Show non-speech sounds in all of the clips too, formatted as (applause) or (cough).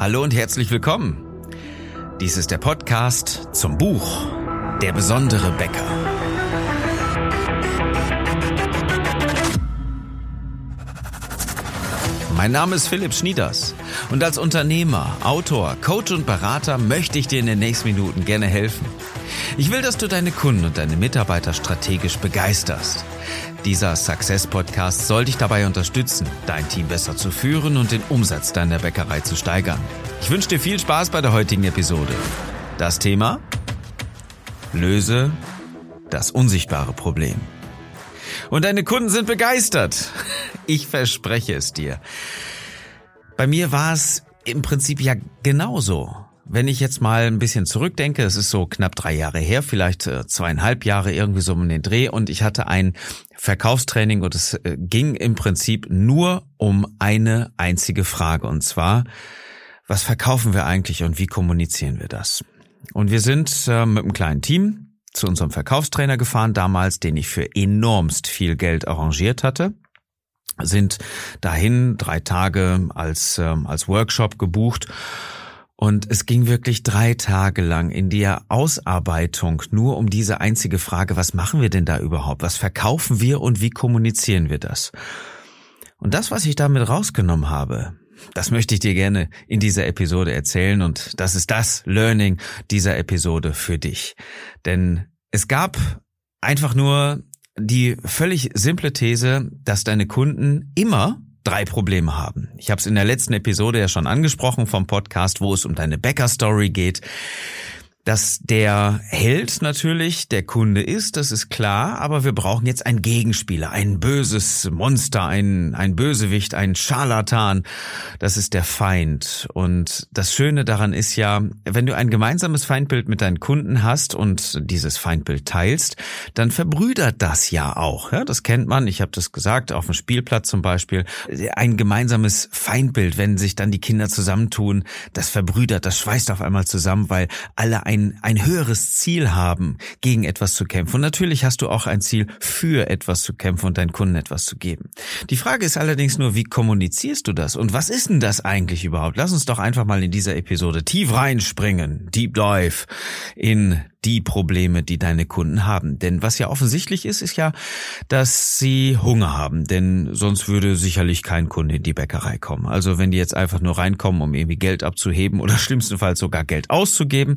Hallo und herzlich willkommen. Dies ist der Podcast zum Buch Der besondere Bäcker. Mein Name ist Philipp Schnieders und als Unternehmer, Autor, Coach und Berater möchte ich dir in den nächsten Minuten gerne helfen. Ich will, dass du deine Kunden und deine Mitarbeiter strategisch begeisterst. Dieser Success Podcast soll dich dabei unterstützen, dein Team besser zu führen und den Umsatz deiner Bäckerei zu steigern. Ich wünsche dir viel Spaß bei der heutigen Episode. Das Thema? Löse das unsichtbare Problem. Und deine Kunden sind begeistert. Ich verspreche es dir. Bei mir war es im Prinzip ja genauso. Wenn ich jetzt mal ein bisschen zurückdenke, es ist so knapp drei Jahre her, vielleicht äh, zweieinhalb Jahre irgendwie so um den Dreh und ich hatte ein Verkaufstraining und es äh, ging im Prinzip nur um eine einzige Frage und zwar, was verkaufen wir eigentlich und wie kommunizieren wir das? Und wir sind äh, mit einem kleinen Team zu unserem Verkaufstrainer gefahren damals, den ich für enormst viel Geld arrangiert hatte sind dahin drei Tage als ähm, als Workshop gebucht und es ging wirklich drei Tage lang in der Ausarbeitung nur um diese einzige Frage, was machen wir denn da überhaupt? Was verkaufen wir und wie kommunizieren wir das? Und das, was ich damit rausgenommen habe, das möchte ich dir gerne in dieser Episode erzählen und das ist das Learning dieser Episode für dich. Denn es gab einfach nur die völlig simple These, dass deine Kunden immer drei Probleme haben. Ich habe es in der letzten Episode ja schon angesprochen vom Podcast, wo es um deine Bäcker-Story geht dass der Held natürlich der Kunde ist, das ist klar, aber wir brauchen jetzt einen Gegenspieler, ein böses Monster, ein, ein Bösewicht, ein Scharlatan, das ist der Feind. Und das Schöne daran ist ja, wenn du ein gemeinsames Feindbild mit deinen Kunden hast und dieses Feindbild teilst, dann verbrüdert das ja auch. Ja, das kennt man, ich habe das gesagt, auf dem Spielplatz zum Beispiel, ein gemeinsames Feindbild, wenn sich dann die Kinder zusammentun, das verbrüdert, das schweißt auf einmal zusammen, weil alle ein, ein höheres Ziel haben, gegen etwas zu kämpfen. Und natürlich hast du auch ein Ziel, für etwas zu kämpfen und deinen Kunden etwas zu geben. Die Frage ist allerdings nur, wie kommunizierst du das? Und was ist denn das eigentlich überhaupt? Lass uns doch einfach mal in dieser Episode tief reinspringen, Deep Dive in die Probleme, die deine Kunden haben. Denn was ja offensichtlich ist, ist ja, dass sie Hunger haben. Denn sonst würde sicherlich kein Kunde in die Bäckerei kommen. Also wenn die jetzt einfach nur reinkommen, um irgendwie Geld abzuheben oder (laughs) schlimmstenfalls sogar Geld auszugeben,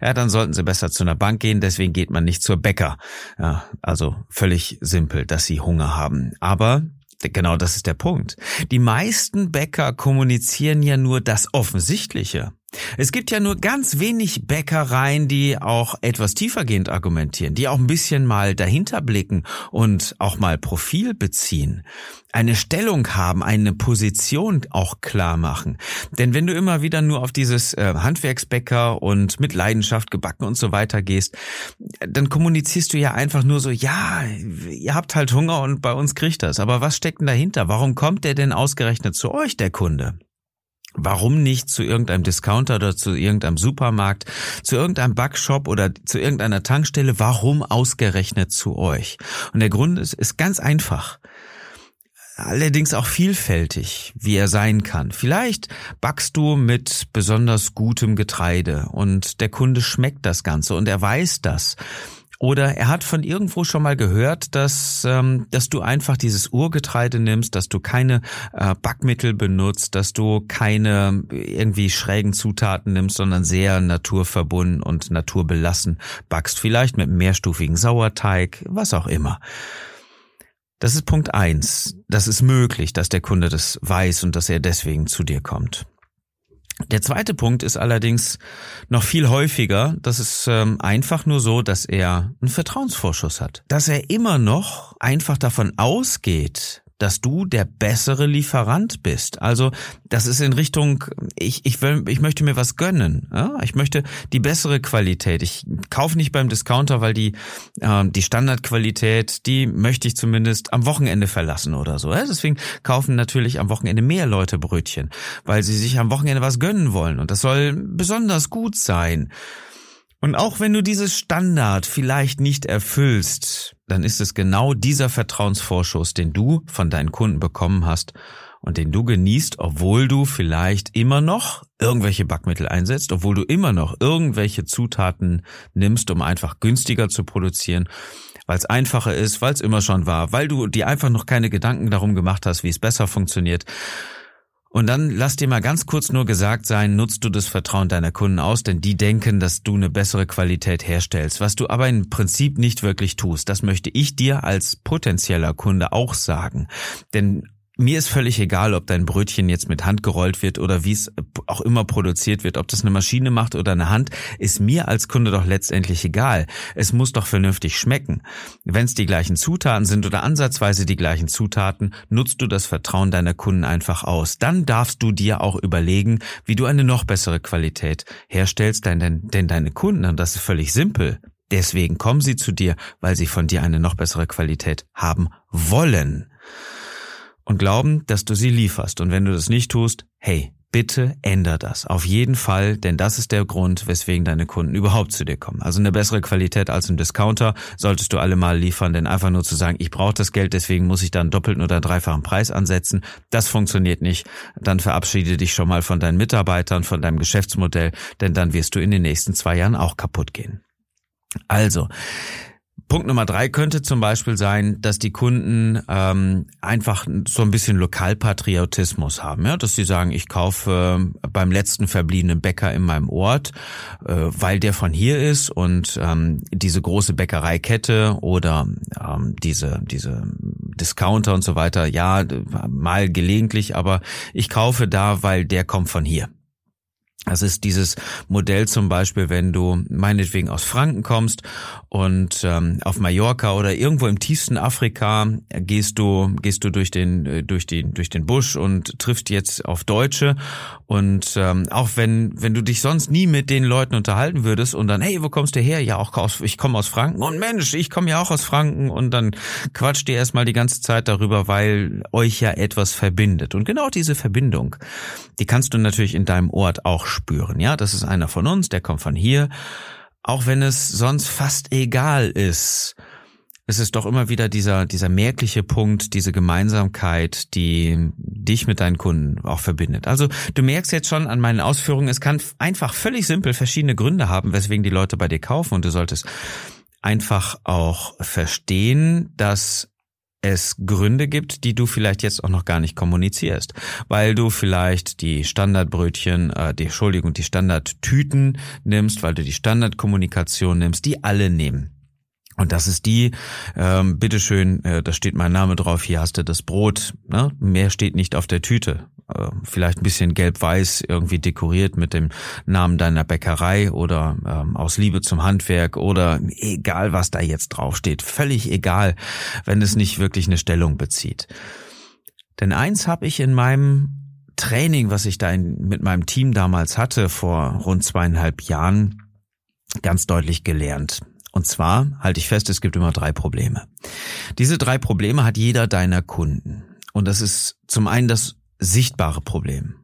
ja, dann sollten sie besser zu einer Bank gehen. Deswegen geht man nicht zur Bäcker. Ja, also völlig simpel, dass sie Hunger haben. Aber Genau das ist der Punkt. Die meisten Bäcker kommunizieren ja nur das Offensichtliche. Es gibt ja nur ganz wenig Bäckereien, die auch etwas tiefergehend argumentieren, die auch ein bisschen mal dahinter blicken und auch mal Profil beziehen, eine Stellung haben, eine Position auch klar machen. Denn wenn du immer wieder nur auf dieses äh, Handwerksbäcker und mit Leidenschaft gebacken und so weiter gehst, dann kommunizierst du ja einfach nur so, ja, ihr habt halt Hunger und bei uns kriegt das. Aber was steckt denn dahinter? Warum kommt der denn ausgerechnet zu euch, der Kunde? Warum nicht zu irgendeinem Discounter oder zu irgendeinem Supermarkt, zu irgendeinem Backshop oder zu irgendeiner Tankstelle? Warum ausgerechnet zu euch? Und der Grund ist, ist ganz einfach. Allerdings auch vielfältig, wie er sein kann. Vielleicht backst du mit besonders gutem Getreide und der Kunde schmeckt das Ganze und er weiß das. Oder er hat von irgendwo schon mal gehört, dass, ähm, dass du einfach dieses Urgetreide nimmst, dass du keine äh, Backmittel benutzt, dass du keine irgendwie schrägen Zutaten nimmst, sondern sehr naturverbunden und naturbelassen backst. Vielleicht mit mehrstufigen Sauerteig, was auch immer. Das ist Punkt eins. Das ist möglich, dass der Kunde das weiß und dass er deswegen zu dir kommt. Der zweite Punkt ist allerdings noch viel häufiger. Das ist ähm, einfach nur so, dass er einen Vertrauensvorschuss hat. Dass er immer noch einfach davon ausgeht, dass du der bessere Lieferant bist. Also das ist in Richtung, ich, ich, will, ich möchte mir was gönnen. Ja? Ich möchte die bessere Qualität. Ich kaufe nicht beim Discounter, weil die, äh, die Standardqualität, die möchte ich zumindest am Wochenende verlassen oder so. Ja? Deswegen kaufen natürlich am Wochenende mehr Leute Brötchen, weil sie sich am Wochenende was gönnen wollen. Und das soll besonders gut sein. Und auch wenn du dieses Standard vielleicht nicht erfüllst, dann ist es genau dieser Vertrauensvorschuss, den du von deinen Kunden bekommen hast und den du genießt, obwohl du vielleicht immer noch irgendwelche Backmittel einsetzt, obwohl du immer noch irgendwelche Zutaten nimmst, um einfach günstiger zu produzieren, weil es einfacher ist, weil es immer schon war, weil du dir einfach noch keine Gedanken darum gemacht hast, wie es besser funktioniert. Und dann lass dir mal ganz kurz nur gesagt sein, nutzt du das Vertrauen deiner Kunden aus, denn die denken, dass du eine bessere Qualität herstellst, was du aber im Prinzip nicht wirklich tust. Das möchte ich dir als potenzieller Kunde auch sagen. Denn mir ist völlig egal, ob dein Brötchen jetzt mit Hand gerollt wird oder wie es auch immer produziert wird, ob das eine Maschine macht oder eine Hand, ist mir als Kunde doch letztendlich egal. Es muss doch vernünftig schmecken. Wenn es die gleichen Zutaten sind oder ansatzweise die gleichen Zutaten, nutzt du das Vertrauen deiner Kunden einfach aus. Dann darfst du dir auch überlegen, wie du eine noch bessere Qualität herstellst, denn, denn, deine Kunden, und das ist völlig simpel, deswegen kommen sie zu dir, weil sie von dir eine noch bessere Qualität haben wollen und glauben, dass du sie lieferst. Und wenn du das nicht tust, hey, bitte änder das. Auf jeden Fall, denn das ist der Grund, weswegen deine Kunden überhaupt zu dir kommen. Also eine bessere Qualität als ein Discounter solltest du alle mal liefern, denn einfach nur zu sagen, ich brauche das Geld, deswegen muss ich dann doppelten oder dreifachen Preis ansetzen, das funktioniert nicht. Dann verabschiede dich schon mal von deinen Mitarbeitern, von deinem Geschäftsmodell, denn dann wirst du in den nächsten zwei Jahren auch kaputt gehen. Also, Punkt Nummer drei könnte zum Beispiel sein, dass die Kunden ähm, einfach so ein bisschen Lokalpatriotismus haben, ja, dass sie sagen, ich kaufe äh, beim letzten verbliebenen Bäcker in meinem Ort, äh, weil der von hier ist und ähm, diese große Bäckereikette oder ähm, diese diese Discounter und so weiter, ja, mal gelegentlich, aber ich kaufe da, weil der kommt von hier. Das ist dieses Modell zum Beispiel, wenn du meinetwegen aus Franken kommst und ähm, auf Mallorca oder irgendwo im tiefsten Afrika gehst du gehst du durch den äh, durch den durch den Busch und triffst jetzt auf Deutsche. Und ähm, auch wenn wenn du dich sonst nie mit den Leuten unterhalten würdest und dann hey wo kommst du her? Ja auch aus ich komme aus Franken. Und Mensch ich komme ja auch aus Franken. Und dann quatscht ihr erstmal die ganze Zeit darüber, weil euch ja etwas verbindet. Und genau diese Verbindung, die kannst du natürlich in deinem Ort auch spüren. Ja, das ist einer von uns, der kommt von hier. Auch wenn es sonst fast egal ist. Es ist doch immer wieder dieser, dieser merkliche Punkt, diese Gemeinsamkeit, die dich mit deinen Kunden auch verbindet. Also du merkst jetzt schon an meinen Ausführungen, es kann einfach völlig simpel verschiedene Gründe haben, weswegen die Leute bei dir kaufen und du solltest einfach auch verstehen, dass es Gründe gibt, die du vielleicht jetzt auch noch gar nicht kommunizierst, weil du vielleicht die Standardbrötchen, äh, die Entschuldigung, die Standardtüten nimmst, weil du die Standardkommunikation nimmst, die alle nehmen. Und das ist die, ähm, bitteschön, äh, da steht mein Name drauf, hier hast du das Brot, ne? mehr steht nicht auf der Tüte. Äh, vielleicht ein bisschen gelb-weiß irgendwie dekoriert mit dem Namen deiner Bäckerei oder ähm, aus Liebe zum Handwerk oder egal, was da jetzt draufsteht, völlig egal, wenn es nicht wirklich eine Stellung bezieht. Denn eins habe ich in meinem Training, was ich da in, mit meinem Team damals hatte, vor rund zweieinhalb Jahren, ganz deutlich gelernt. Und zwar halte ich fest, es gibt immer drei Probleme. Diese drei Probleme hat jeder deiner Kunden. Und das ist zum einen das sichtbare Problem.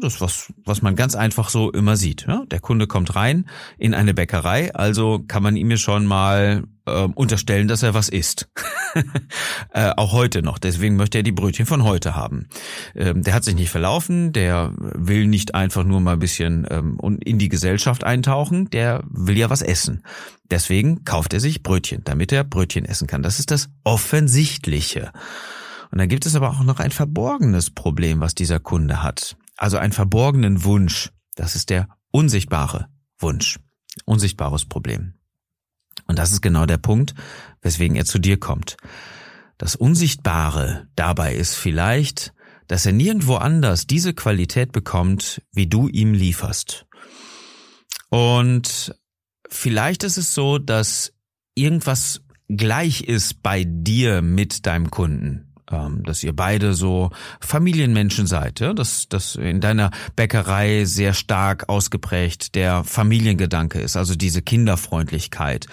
Das, was, was man ganz einfach so immer sieht. Der Kunde kommt rein in eine Bäckerei, also kann man ihm ja schon mal äh, unterstellen, dass er was isst. (laughs) äh, auch heute noch. Deswegen möchte er die Brötchen von heute haben. Ähm, der hat sich nicht verlaufen, der will nicht einfach nur mal ein bisschen ähm, in die Gesellschaft eintauchen, der will ja was essen. Deswegen kauft er sich Brötchen, damit er Brötchen essen kann. Das ist das Offensichtliche. Und dann gibt es aber auch noch ein verborgenes Problem, was dieser Kunde hat. Also einen verborgenen Wunsch. Das ist der unsichtbare Wunsch. Unsichtbares Problem. Und das ist genau der Punkt, weswegen er zu dir kommt. Das Unsichtbare dabei ist vielleicht, dass er nirgendwo anders diese Qualität bekommt, wie du ihm lieferst. Und vielleicht ist es so, dass irgendwas gleich ist bei dir mit deinem Kunden ähm, dass ihr beide so Familienmenschen seid, ja? dass, dass in deiner Bäckerei sehr stark ausgeprägt der Familiengedanke ist, also diese Kinderfreundlichkeit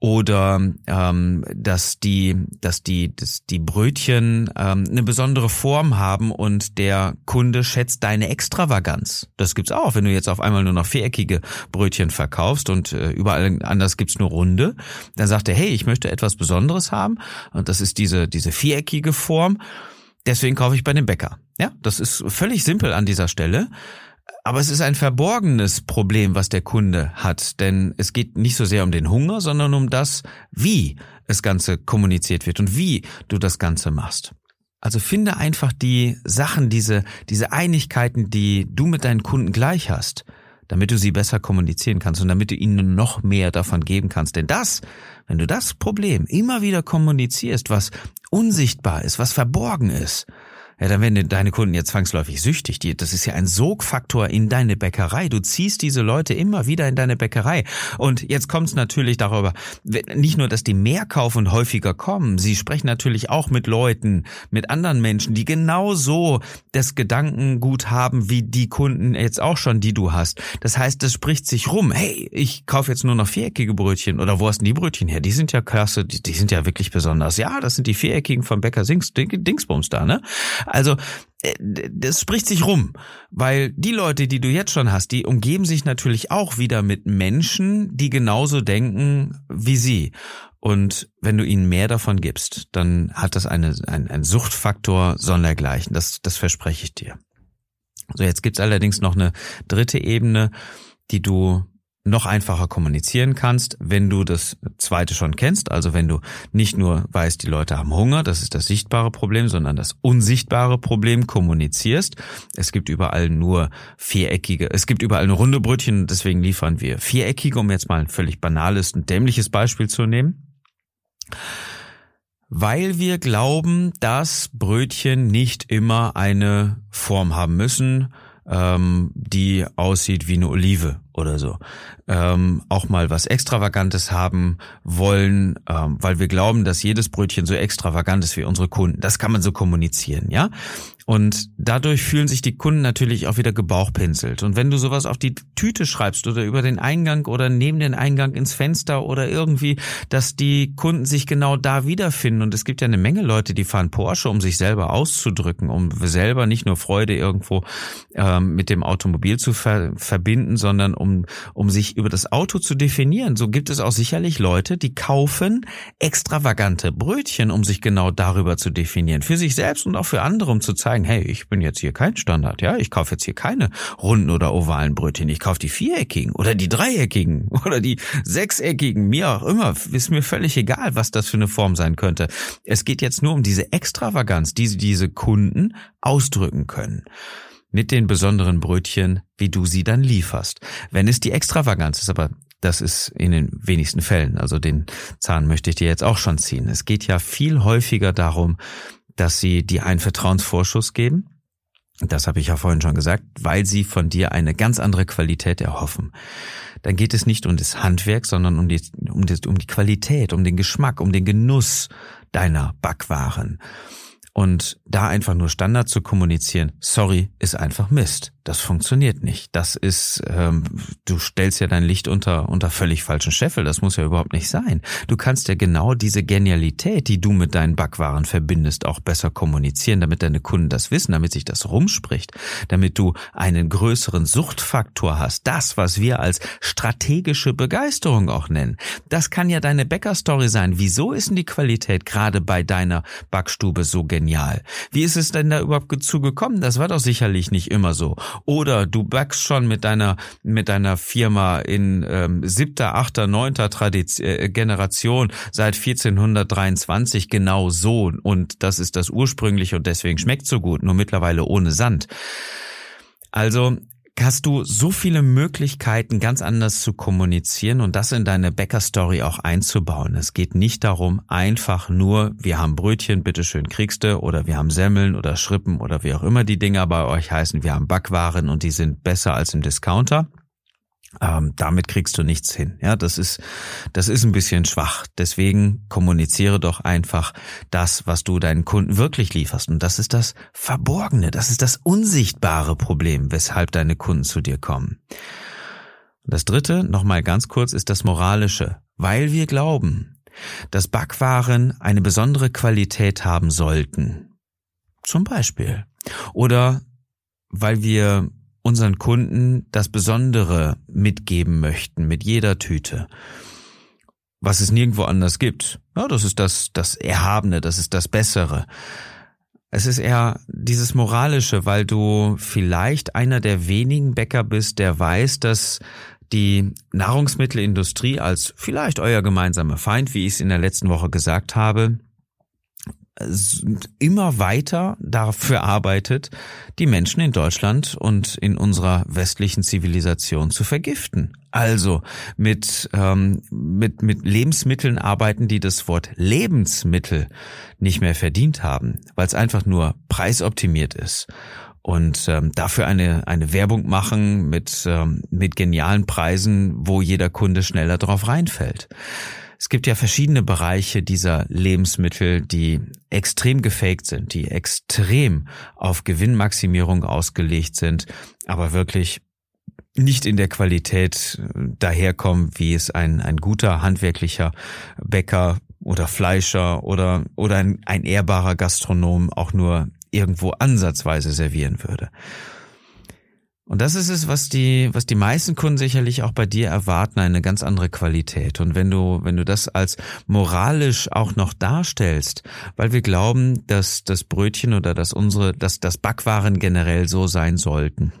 oder ähm, dass die, dass die, dass die Brötchen ähm, eine besondere Form haben und der Kunde schätzt deine Extravaganz. Das gibt's auch, wenn du jetzt auf einmal nur noch viereckige Brötchen verkaufst und äh, überall anders gibt's nur runde, dann sagt er, hey, ich möchte etwas Besonderes haben und das ist diese diese viereckige Form, deswegen kaufe ich bei dem Bäcker. Ja, das ist völlig simpel an dieser Stelle. Aber es ist ein verborgenes Problem, was der Kunde hat, denn es geht nicht so sehr um den Hunger, sondern um das, wie das Ganze kommuniziert wird und wie du das Ganze machst. Also finde einfach die Sachen, diese, diese Einigkeiten, die du mit deinen Kunden gleich hast, damit du sie besser kommunizieren kannst und damit du ihnen noch mehr davon geben kannst. Denn das, wenn du das Problem immer wieder kommunizierst, was unsichtbar ist, was verborgen ist, ja, dann werden deine Kunden ja zwangsläufig süchtig. Das ist ja ein Sogfaktor in deine Bäckerei. Du ziehst diese Leute immer wieder in deine Bäckerei. Und jetzt kommt es natürlich darüber, nicht nur, dass die mehr kaufen und häufiger kommen, sie sprechen natürlich auch mit Leuten, mit anderen Menschen, die genauso das Gedankengut haben wie die Kunden jetzt auch schon, die du hast. Das heißt, das spricht sich rum. Hey, ich kaufe jetzt nur noch viereckige Brötchen. Oder wo hast denn die Brötchen her? Die sind ja klasse, die, die sind ja wirklich besonders. Ja, das sind die viereckigen vom Bäcker Dingsbums da, ne? Also äh, das spricht sich rum, weil die Leute, die du jetzt schon hast, die umgeben sich natürlich auch wieder mit Menschen, die genauso denken wie sie. Und wenn du ihnen mehr davon gibst, dann hat das eine, ein, ein Suchtfaktor sondergleichen. Das, das verspreche ich dir. So, jetzt gibt's allerdings noch eine dritte Ebene, die du noch einfacher kommunizieren kannst, wenn du das zweite schon kennst, also wenn du nicht nur weißt, die Leute haben Hunger, das ist das sichtbare Problem, sondern das unsichtbare Problem kommunizierst. Es gibt überall nur viereckige, es gibt überall nur runde Brötchen, deswegen liefern wir viereckige, um jetzt mal ein völlig banales und dämliches Beispiel zu nehmen. Weil wir glauben, dass Brötchen nicht immer eine Form haben müssen, ähm, die aussieht wie eine Olive oder so. Ähm, auch mal was Extravagantes haben wollen, ähm, weil wir glauben, dass jedes Brötchen so extravagant ist wie unsere Kunden. Das kann man so kommunizieren, ja. Und dadurch fühlen sich die Kunden natürlich auch wieder gebauchpinselt. Und wenn du sowas auf die Tüte schreibst oder über den Eingang oder neben den Eingang ins Fenster oder irgendwie, dass die Kunden sich genau da wiederfinden. Und es gibt ja eine Menge Leute, die fahren Porsche, um sich selber auszudrücken, um selber nicht nur Freude irgendwo ähm, mit dem Automobil zu ver verbinden, sondern um, um sich über das Auto zu definieren. So gibt es auch sicherlich Leute, die kaufen extravagante Brötchen, um sich genau darüber zu definieren. Für sich selbst und auch für andere, um zu zeigen, hey, ich bin jetzt hier kein Standard, ja, ich kaufe jetzt hier keine runden oder ovalen Brötchen, ich kaufe die viereckigen oder die dreieckigen (laughs) oder die sechseckigen, mir auch immer, ist mir völlig egal, was das für eine Form sein könnte. Es geht jetzt nur um diese Extravaganz, die diese Kunden ausdrücken können mit den besonderen Brötchen, wie du sie dann lieferst. Wenn es die Extravaganz ist, aber das ist in den wenigsten Fällen, also den Zahn möchte ich dir jetzt auch schon ziehen. Es geht ja viel häufiger darum, dass sie dir einen Vertrauensvorschuss geben. Das habe ich ja vorhin schon gesagt, weil sie von dir eine ganz andere Qualität erhoffen. Dann geht es nicht um das Handwerk, sondern um die, um die, um die Qualität, um den Geschmack, um den Genuss deiner Backwaren. Und da einfach nur Standard zu kommunizieren, sorry, ist einfach Mist. Das funktioniert nicht. Das ist, ähm, du stellst ja dein Licht unter, unter völlig falschen Scheffel. Das muss ja überhaupt nicht sein. Du kannst ja genau diese Genialität, die du mit deinen Backwaren verbindest, auch besser kommunizieren, damit deine Kunden das wissen, damit sich das rumspricht, damit du einen größeren Suchtfaktor hast. Das, was wir als strategische Begeisterung auch nennen. Das kann ja deine Bäckerstory sein. Wieso ist denn die Qualität gerade bei deiner Backstube so genial? Wie ist es denn da überhaupt dazu gekommen? Das war doch sicherlich nicht immer so. Oder du backst schon mit deiner mit deiner Firma in ähm, siebter, achter, neunter Tradition, äh, Generation seit 1423 genau so und das ist das ursprüngliche und deswegen schmeckt so gut, nur mittlerweile ohne Sand. Also hast du so viele Möglichkeiten, ganz anders zu kommunizieren und das in deine Bäcker-Story auch einzubauen. Es geht nicht darum, einfach nur, wir haben Brötchen, bitteschön kriegst du, oder wir haben Semmeln oder Schrippen oder wie auch immer die Dinger bei euch heißen, wir haben Backwaren und die sind besser als im Discounter. Ähm, damit kriegst du nichts hin. Ja, das ist, das ist ein bisschen schwach. Deswegen kommuniziere doch einfach das, was du deinen Kunden wirklich lieferst. Und das ist das Verborgene, das ist das unsichtbare Problem, weshalb deine Kunden zu dir kommen. Das dritte, nochmal ganz kurz, ist das Moralische. Weil wir glauben, dass Backwaren eine besondere Qualität haben sollten. Zum Beispiel. Oder weil wir unseren Kunden das Besondere mitgeben möchten mit jeder Tüte, was es nirgendwo anders gibt. Ja, das ist das, das Erhabene, das ist das Bessere. Es ist eher dieses Moralische, weil du vielleicht einer der wenigen Bäcker bist, der weiß, dass die Nahrungsmittelindustrie als vielleicht euer gemeinsamer Feind, wie ich es in der letzten Woche gesagt habe, immer weiter dafür arbeitet, die Menschen in Deutschland und in unserer westlichen Zivilisation zu vergiften. Also mit, ähm, mit, mit Lebensmitteln arbeiten, die das Wort Lebensmittel nicht mehr verdient haben, weil es einfach nur preisoptimiert ist und ähm, dafür eine, eine Werbung machen mit, ähm, mit genialen Preisen, wo jeder Kunde schneller drauf reinfällt. Es gibt ja verschiedene Bereiche dieser Lebensmittel, die extrem gefaked sind, die extrem auf Gewinnmaximierung ausgelegt sind, aber wirklich nicht in der Qualität äh, daherkommen, wie es ein, ein guter handwerklicher Bäcker oder Fleischer oder, oder ein, ein ehrbarer Gastronom auch nur irgendwo ansatzweise servieren würde. Und das ist es, was die, was die meisten Kunden sicherlich auch bei dir erwarten, eine ganz andere Qualität. Und wenn du, wenn du das als moralisch auch noch darstellst, weil wir glauben, dass das Brötchen oder dass unsere, dass das Backwaren generell so sein sollten,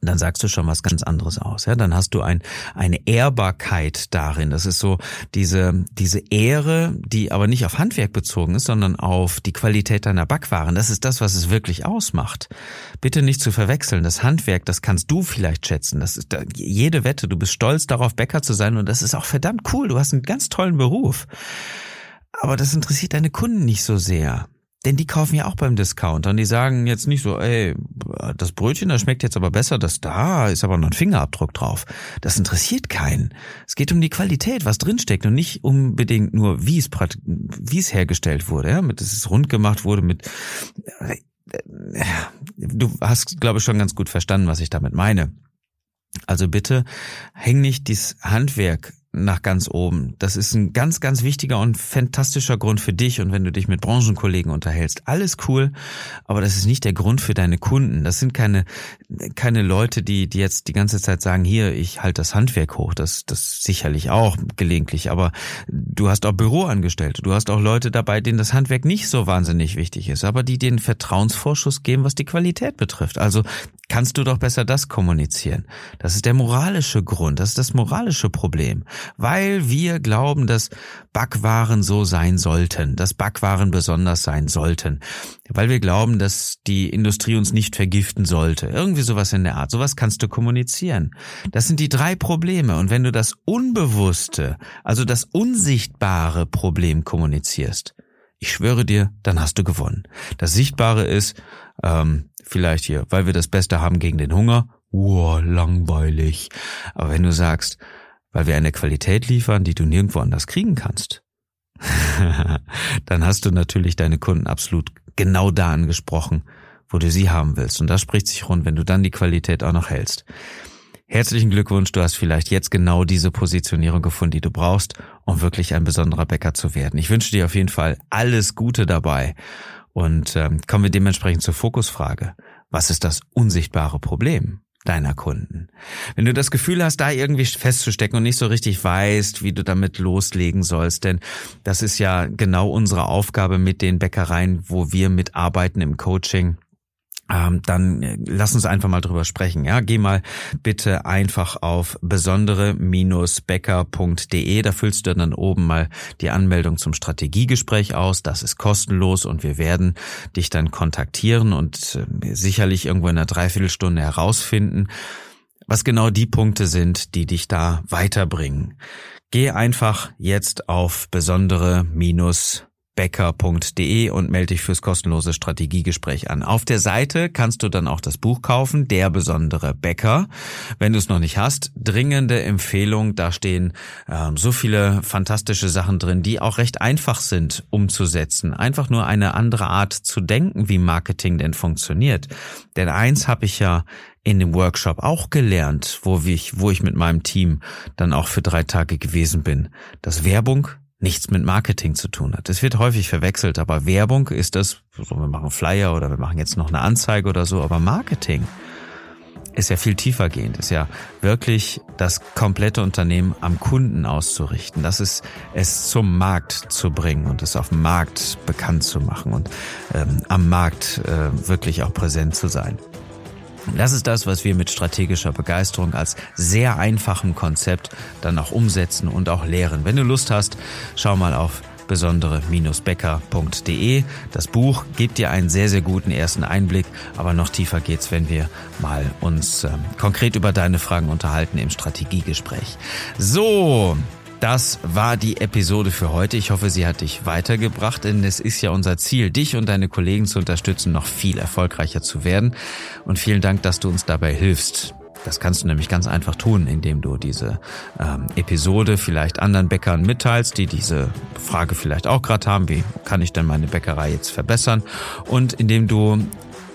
dann sagst du schon was ganz anderes aus. Ja, dann hast du ein, eine Ehrbarkeit darin. Das ist so diese, diese Ehre, die aber nicht auf Handwerk bezogen ist, sondern auf die Qualität deiner Backwaren. Das ist das, was es wirklich ausmacht. Bitte nicht zu verwechseln. Das Handwerk, das kannst du vielleicht schätzen. Das ist jede Wette. Du bist stolz darauf, Bäcker zu sein und das ist auch verdammt cool. Du hast einen ganz tollen Beruf. Aber das interessiert deine Kunden nicht so sehr. Denn die kaufen ja auch beim Discounter und die sagen jetzt nicht so, ey, das Brötchen, das schmeckt jetzt aber besser, das da ist aber noch ein Fingerabdruck drauf. Das interessiert keinen. Es geht um die Qualität, was drinsteckt und nicht unbedingt nur, wie es, wie es hergestellt wurde, ja, mit, dass es rund gemacht wurde, mit, du hast, glaube ich, schon ganz gut verstanden, was ich damit meine. Also bitte häng nicht dieses Handwerk nach ganz oben. Das ist ein ganz, ganz wichtiger und fantastischer Grund für dich und wenn du dich mit Branchenkollegen unterhältst. Alles cool, aber das ist nicht der Grund für deine Kunden. Das sind keine, keine Leute, die, die jetzt die ganze Zeit sagen, hier, ich halte das Handwerk hoch. Das, das sicherlich auch gelegentlich, aber du hast auch Büroangestellte. Du hast auch Leute dabei, denen das Handwerk nicht so wahnsinnig wichtig ist, aber die den Vertrauensvorschuss geben, was die Qualität betrifft. Also kannst du doch besser das kommunizieren. Das ist der moralische Grund. Das ist das moralische Problem weil wir glauben, dass Backwaren so sein sollten, dass Backwaren besonders sein sollten, weil wir glauben, dass die Industrie uns nicht vergiften sollte. Irgendwie sowas in der Art. Sowas kannst du kommunizieren. Das sind die drei Probleme. Und wenn du das Unbewusste, also das unsichtbare Problem kommunizierst, ich schwöre dir, dann hast du gewonnen. Das Sichtbare ist, ähm, vielleicht hier, weil wir das Beste haben gegen den Hunger. Wow, langweilig. Aber wenn du sagst, weil wir eine Qualität liefern, die du nirgendwo anders kriegen kannst, (laughs) dann hast du natürlich deine Kunden absolut genau da angesprochen, wo du sie haben willst. Und das spricht sich rund, wenn du dann die Qualität auch noch hältst. Herzlichen Glückwunsch, du hast vielleicht jetzt genau diese Positionierung gefunden, die du brauchst, um wirklich ein besonderer Bäcker zu werden. Ich wünsche dir auf jeden Fall alles Gute dabei. Und ähm, kommen wir dementsprechend zur Fokusfrage. Was ist das unsichtbare Problem? Deiner Kunden. Wenn du das Gefühl hast, da irgendwie festzustecken und nicht so richtig weißt, wie du damit loslegen sollst, denn das ist ja genau unsere Aufgabe mit den Bäckereien, wo wir mitarbeiten im Coaching ähm, dann äh, lass uns einfach mal drüber sprechen. Ja, geh mal bitte einfach auf besondere-becker.de. Da füllst du dann oben mal die Anmeldung zum Strategiegespräch aus. Das ist kostenlos und wir werden dich dann kontaktieren und äh, sicherlich irgendwo in einer Dreiviertelstunde herausfinden, was genau die Punkte sind, die dich da weiterbringen. Geh einfach jetzt auf besondere- becker.de und melde dich fürs kostenlose Strategiegespräch an. Auf der Seite kannst du dann auch das Buch kaufen, Der besondere Bäcker. Wenn du es noch nicht hast, dringende Empfehlung. Da stehen ähm, so viele fantastische Sachen drin, die auch recht einfach sind umzusetzen. Einfach nur eine andere Art zu denken, wie Marketing denn funktioniert. Denn eins habe ich ja in dem Workshop auch gelernt, wo ich, wo ich mit meinem Team dann auch für drei Tage gewesen bin, dass Werbung nichts mit Marketing zu tun hat. Es wird häufig verwechselt, aber Werbung ist das, so wir machen Flyer oder wir machen jetzt noch eine Anzeige oder so, aber Marketing ist ja viel tiefer gehend, ist ja wirklich das komplette Unternehmen am Kunden auszurichten. Das ist es zum Markt zu bringen und es auf dem Markt bekannt zu machen und ähm, am Markt äh, wirklich auch präsent zu sein. Das ist das, was wir mit strategischer Begeisterung als sehr einfachem Konzept dann auch umsetzen und auch lehren. Wenn du Lust hast, schau mal auf besondere-becker.de. Das Buch gibt dir einen sehr, sehr guten ersten Einblick, aber noch tiefer geht's, wenn wir mal uns ähm, konkret über deine Fragen unterhalten im Strategiegespräch. So, das war die Episode für heute. Ich hoffe, sie hat dich weitergebracht, denn es ist ja unser Ziel, dich und deine Kollegen zu unterstützen, noch viel erfolgreicher zu werden. Und vielen Dank, dass du uns dabei hilfst. Das kannst du nämlich ganz einfach tun, indem du diese ähm, Episode vielleicht anderen Bäckern mitteilst, die diese Frage vielleicht auch gerade haben, wie kann ich denn meine Bäckerei jetzt verbessern? Und indem du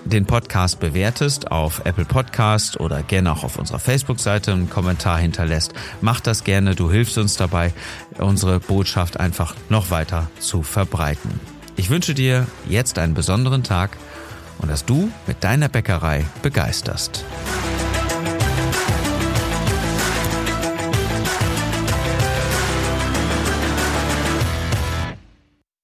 den Podcast bewertest auf Apple Podcast oder gerne auch auf unserer Facebook-Seite einen Kommentar hinterlässt, mach das gerne. Du hilfst uns dabei, unsere Botschaft einfach noch weiter zu verbreiten. Ich wünsche dir jetzt einen besonderen Tag und dass du mit deiner Bäckerei begeisterst.